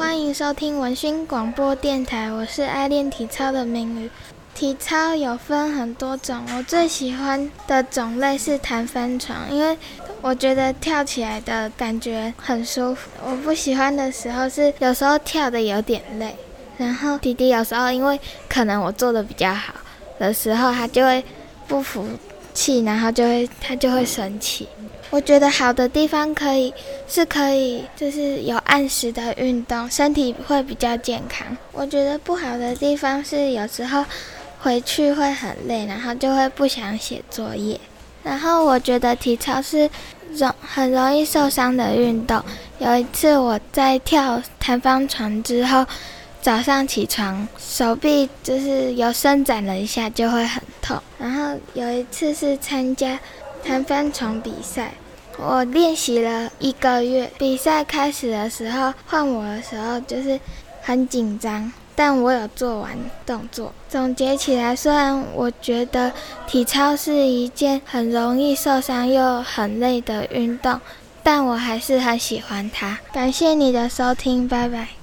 欢迎收听文讯广播电台，我是爱练体操的明宇。体操有分很多种，我最喜欢的种类是弹翻床，因为我觉得跳起来的感觉很舒服。我不喜欢的时候是有时候跳得有点累，然后弟弟有时候因为可能我做得比较好的时候，他就会不服气，然后就会他就会生气。我觉得好的地方可以是可以就是有按时的运动，身体会比较健康。我觉得不好的地方是有时候。回去会很累，然后就会不想写作业。然后我觉得体操是容很容易受伤的运动。有一次我在跳弹簧床之后，早上起床手臂就是有伸展了一下，就会很痛。然后有一次是参加弹翻床比赛，我练习了一个月。比赛开始的时候，换我的时候就是很紧张。但我有做完动作。总结起来，虽然我觉得体操是一件很容易受伤又很累的运动，但我还是很喜欢它。感谢你的收听，拜拜。